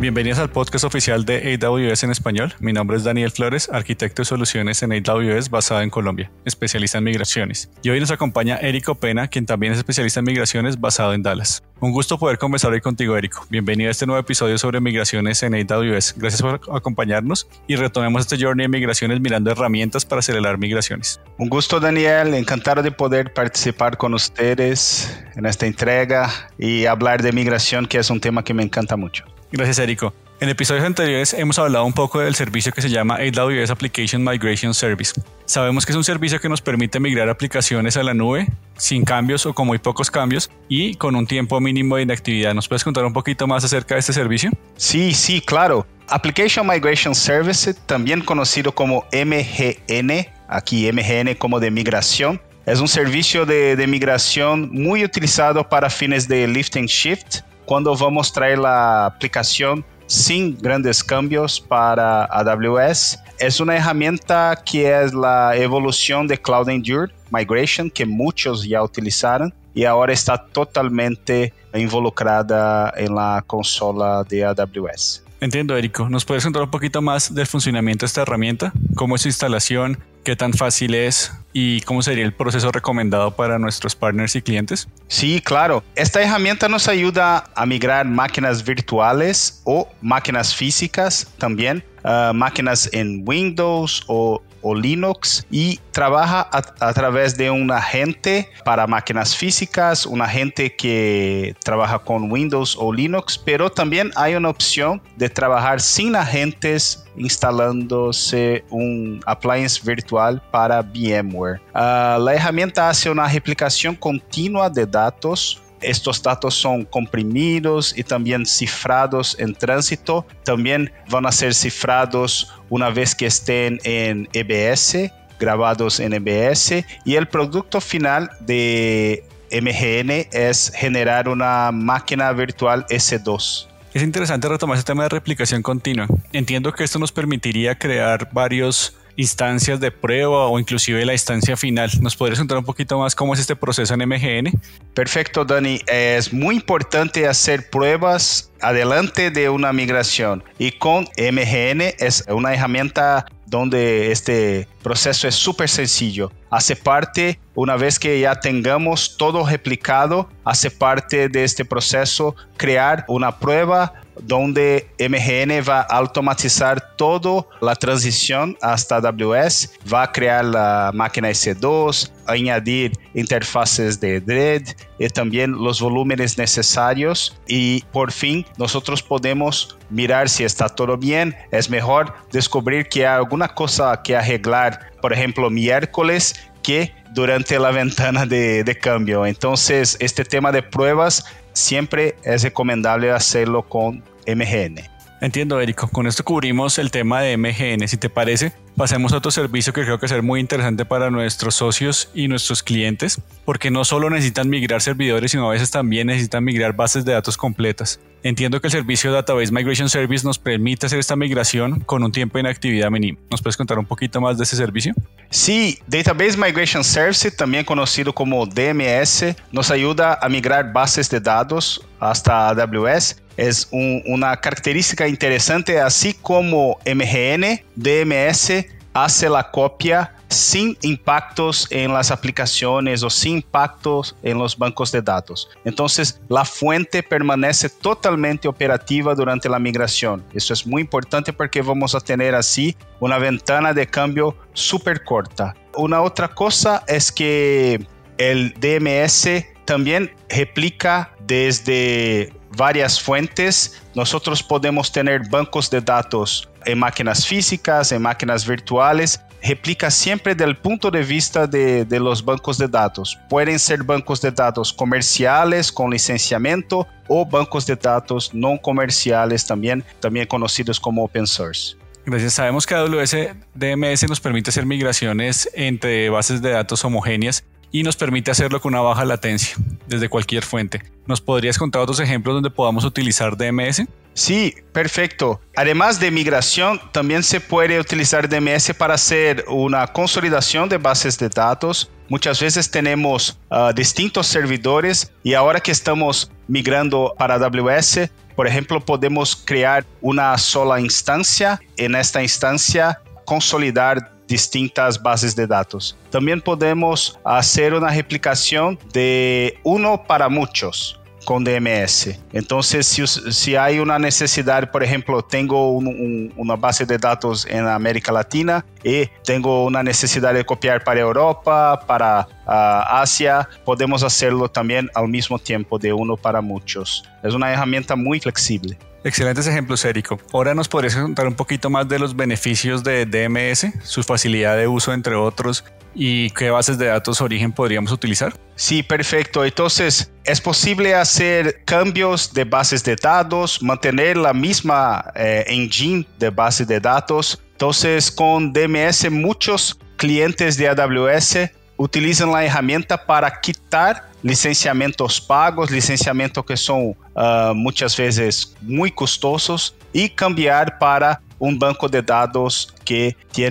Bienvenidos al podcast oficial de AWS en español. Mi nombre es Daniel Flores, arquitecto de soluciones en AWS basado en Colombia, especialista en migraciones. Y hoy nos acompaña Érico Pena, quien también es especialista en migraciones basado en Dallas. Un gusto poder conversar hoy contigo, Érico. Bienvenido a este nuevo episodio sobre migraciones en AWS. Gracias por acompañarnos y retomemos este journey de migraciones mirando herramientas para acelerar migraciones. Un gusto, Daniel. Encantado de poder participar con ustedes en esta entrega y hablar de migración, que es un tema que me encanta mucho. Gracias, Erico. En episodios anteriores hemos hablado un poco del servicio que se llama AWS Application Migration Service. Sabemos que es un servicio que nos permite migrar aplicaciones a la nube sin cambios o con muy pocos cambios y con un tiempo mínimo de inactividad. ¿Nos puedes contar un poquito más acerca de este servicio? Sí, sí, claro. Application Migration Service, también conocido como MGN, aquí MGN como de migración, es un servicio de, de migración muy utilizado para fines de lift and shift cuando vamos a traer la aplicación sin grandes cambios para AWS. Es una herramienta que es la evolución de Cloud Endure Migration que muchos ya utilizaron y ahora está totalmente involucrada en la consola de AWS. Entiendo, Érico. ¿Nos puedes contar un poquito más del funcionamiento de esta herramienta? ¿Cómo es su instalación? ¿Qué tan fácil es? ¿Y cómo sería el proceso recomendado para nuestros partners y clientes? Sí, claro. Esta herramienta nos ayuda a migrar máquinas virtuales o máquinas físicas también, uh, máquinas en Windows o o Linux y trabaja a, través de un agente para máquinas físicas, un agente que trabaja con Windows o Linux, pero también hay una opción de trabajar sin agentes instalándose un appliance virtual para VMware. Ah, la herramienta hace una replicación continua de datos estos datos son comprimidos y también cifrados en tránsito. También van a ser cifrados una vez que estén en EBS, grabados en EBS. Y el producto final de MGN es generar una máquina virtual S2. Es interesante retomar ese tema de replicación continua. Entiendo que esto nos permitiría crear varios instancias de prueba o inclusive la instancia final. ¿Nos podrías contar un poquito más cómo es este proceso en MGN? Perfecto, Dani. Es muy importante hacer pruebas adelante de una migración y con MGN es una herramienta donde este proceso es súper sencillo. Hace parte, una vez que ya tengamos todo replicado, hace parte de este proceso crear una prueba donde MGN va a automatizar toda la transición hasta AWS, va a crear la máquina EC2, añadir interfaces de Dread y también los volúmenes necesarios y por fin nosotros podemos mirar si está todo bien. Es mejor descubrir que hay alguna cosa que arreglar, por ejemplo, miércoles que durante la ventana de, de cambio. Entonces, este tema de pruebas siempre es recomendable hacerlo con MGN. Entiendo, Érico. Con esto cubrimos el tema de MGN. Si te parece, pasemos a otro servicio que creo que es muy interesante para nuestros socios y nuestros clientes, porque no solo necesitan migrar servidores, sino a veces también necesitan migrar bases de datos completas. Entiendo que el servicio Database Migration Service nos permite hacer esta migración con un tiempo de inactividad mínimo. ¿Nos puedes contar un poquito más de ese servicio? Sí, Database Migration Service, también conocido como DMS, nos ayuda a migrar bases de datos hasta AWS. Es un, una característica interesante, así como MGN, DMS hace la copia sin impactos en las aplicaciones o sin impactos en los bancos de datos. Entonces, la fuente permanece totalmente operativa durante la migración. Eso es muy importante porque vamos a tener así una ventana de cambio súper corta. Una otra cosa es que el DMS también replica desde varias fuentes. Nosotros podemos tener bancos de datos en máquinas físicas, en máquinas virtuales. Replica siempre del punto de vista de, los bancos de datos. Pueden ser bancos de datos comerciales con licenciamiento o bancos de datos no comerciales también, también conocidos como open source. Gracias. Sabemos que AWS DMS nos permite hacer migraciones entre bases de datos homogéneas y nos permite hacerlo con una baja latencia desde cualquier fuente. ¿Nos podrías contar otros ejemplos donde podamos utilizar DMS? Sí, perfecto. Además de migración, también se puede utilizar DMS para hacer una consolidación de bases de datos. Muchas veces tenemos uh, distintos servidores y ahora que estamos migrando para AWS, por ejemplo, podemos crear una sola instancia. En esta instancia, consolidar distintas bases de datos. También podemos hacer una replicación de uno para muchos con DMS. Entonces, si, si hay una necesidad, por ejemplo, tengo un, un, una base de datos en América Latina y tengo una necesidad de copiar para Europa, para uh, Asia, podemos hacerlo también al mismo tiempo de uno para muchos. Es una herramienta muy flexible. Excelentes ejemplos, Érico. Ahora nos podrías contar un poquito más de los beneficios de DMS, su facilidad de uso, entre otros, y qué bases de datos origen podríamos utilizar. Sí, perfecto. Entonces, es posible hacer cambios de bases de datos, mantener la misma eh, engine de base de datos. Entonces, con DMS, muchos clientes de AWS utilizam a ferramenta para quitar licenciamentos pagos, licenciamentos que são uh, muitas vezes muito custosos e cambiar para um banco de dados que tem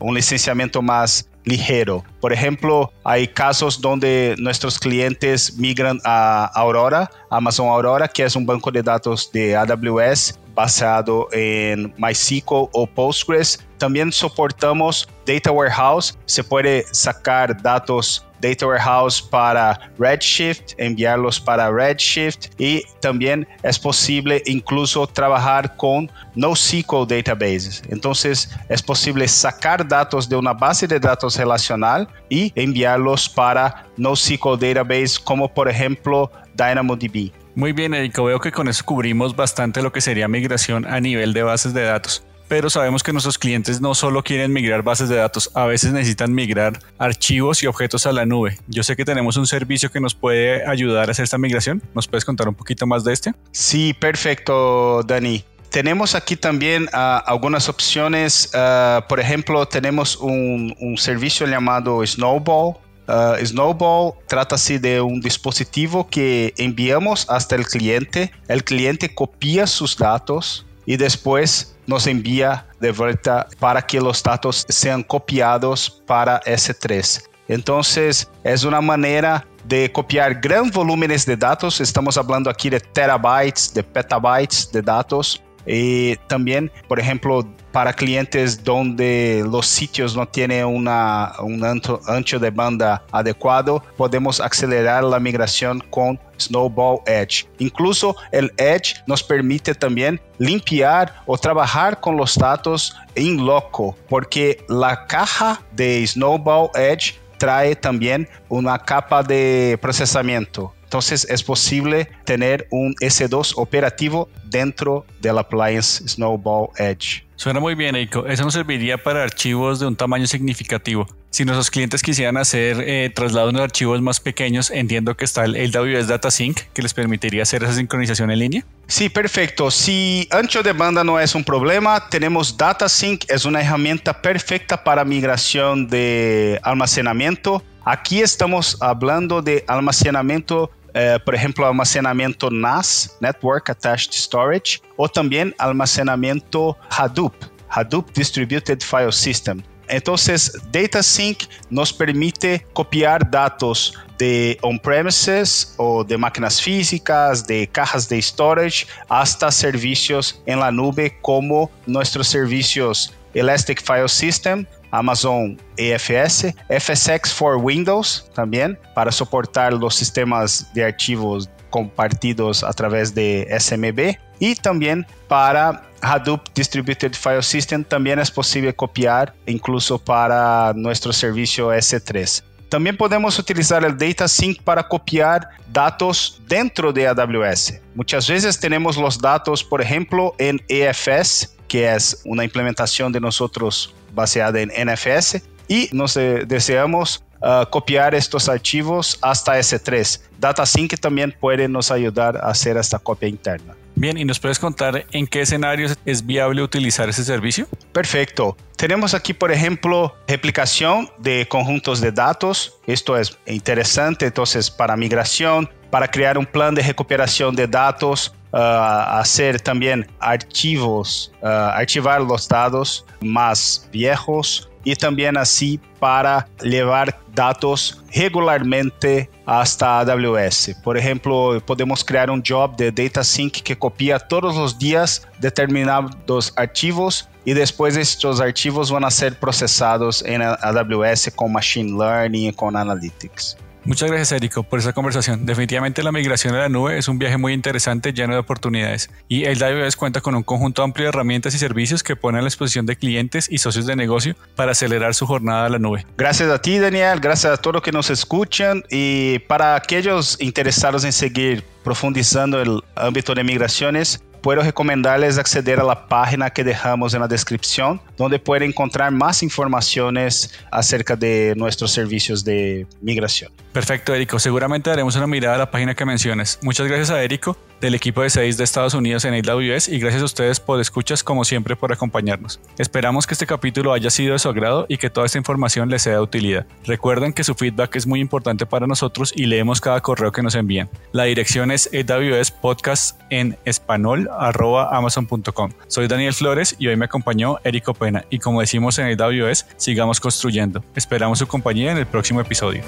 um licenciamento mais ligero. Por ejemplo, hay casos donde nuestros clientes migran a Aurora, Amazon Aurora, que es un banco de datos de AWS basado en MySQL o Postgres. También soportamos Data Warehouse. Se puede sacar datos Data Warehouse para Redshift, enviarlos para Redshift y también es posible incluso trabajar con NoSQL databases. Entonces es posible sacar datos de una base de datos relacional y enviarlos para NoSQL database como por ejemplo DynamoDB. Muy bien, Erika, veo que con eso cubrimos bastante lo que sería migración a nivel de bases de datos pero sabemos que nuestros clientes no solo quieren migrar bases de datos, a veces necesitan migrar archivos y objetos a la nube. Yo sé que tenemos un servicio que nos puede ayudar a hacer esta migración. ¿Nos puedes contar un poquito más de este? Sí, perfecto, Dani. Tenemos aquí también uh, algunas opciones. Uh, por ejemplo, tenemos un, un servicio llamado Snowball. Uh, Snowball trata-se de um dispositivo que enviamos hasta el cliente. El cliente copia sus datos y después nos envía de vuelta para que los datos sean copiados para S3. Entonces, es una manera de copiar grandes volúmenes de datos. Estamos hablando aquí de terabytes, de petabytes de datos. Y también, por ejemplo, para clientes donde los sitios no tienen una, un ancho de banda adecuado, podemos acelerar la migración con Snowball Edge. Incluso el Edge nos permite también limpiar o trabajar con los datos en loco, porque la caja de Snowball Edge trae también una capa de procesamiento. Entonces es posible tener un S2 operativo dentro del appliance Snowball Edge. Suena muy bien, Eiko. Eso nos serviría para archivos de un tamaño significativo. Si nuestros clientes quisieran hacer eh, traslados de archivos más pequeños, entiendo que está el AWS Data Sync que les permitiría hacer esa sincronización en línea. Sí, perfecto. Si ancho de banda no es un problema, tenemos DataSync, es una herramienta perfecta para migración de almacenamiento. Aquí estamos hablando de almacenamiento eh, por ejemplo, almacenamiento NAS, Network Attached Storage, o también almacenamiento Hadoop, Hadoop Distributed File System. Entonces, DataSync nos permite copiar datos de on-premises o de máquinas físicas, de cajas de storage, hasta servicios en la nube como nuestros servicios Elastic File System, Amazon EFS, FSX for Windows también para soportar los sistemas de archivos compartidos a través de SMB y también para Hadoop Distributed File System también es posible copiar incluso para nuestro servicio S3. También podemos utilizar el Data Sync para copiar datos dentro de AWS. Muchas veces tenemos los datos, por ejemplo, en EFS, que es una implementación de nosotros basada en NFS, y nos deseamos uh, copiar estos archivos hasta S3. DataSync también puede nos ayudar a hacer esta copia interna. Bien, ¿y nos puedes contar en qué escenarios es viable utilizar ese servicio? Perfecto. Tenemos aquí, por ejemplo, replicación de conjuntos de datos. Esto es interesante, entonces, para migración, para crear un plan de recuperación de datos, uh, hacer también archivos, uh, archivar los datos más viejos y también así para llevar datos regularmente hasta AWS. Por ejemplo, podemos crear un job de Data Sync que copia todos los días determinados archivos y después estos archivos van a ser procesados en AWS con Machine Learning y con Analytics. Muchas gracias, Érico, por esa conversación. Definitivamente la migración a la nube es un viaje muy interesante, lleno de oportunidades. Y el AWS cuenta con un conjunto amplio de herramientas y servicios que ponen a la exposición de clientes y socios de negocio para acelerar su jornada a la nube. Gracias a ti, Daniel. Gracias a todos los que nos escuchan. Y para aquellos interesados en seguir profundizando el ámbito de migraciones, puedo recomendarles acceder a la página que dejamos en la descripción, donde pueden encontrar más informaciones acerca de nuestros servicios de migración. Perfecto, Érico. Seguramente daremos una mirada a la página que mencionas. Muchas gracias a Érico del equipo de 6 de Estados Unidos en AWS y gracias a ustedes por escuchas como siempre por acompañarnos. Esperamos que este capítulo haya sido de su agrado y que toda esta información les sea de utilidad. Recuerden que su feedback es muy importante para nosotros y leemos cada correo que nos envían. La dirección es AWS Podcast en español amazon.com. Soy Daniel Flores y hoy me acompañó Erico Pena y como decimos en AWS, sigamos construyendo. Esperamos su compañía en el próximo episodio.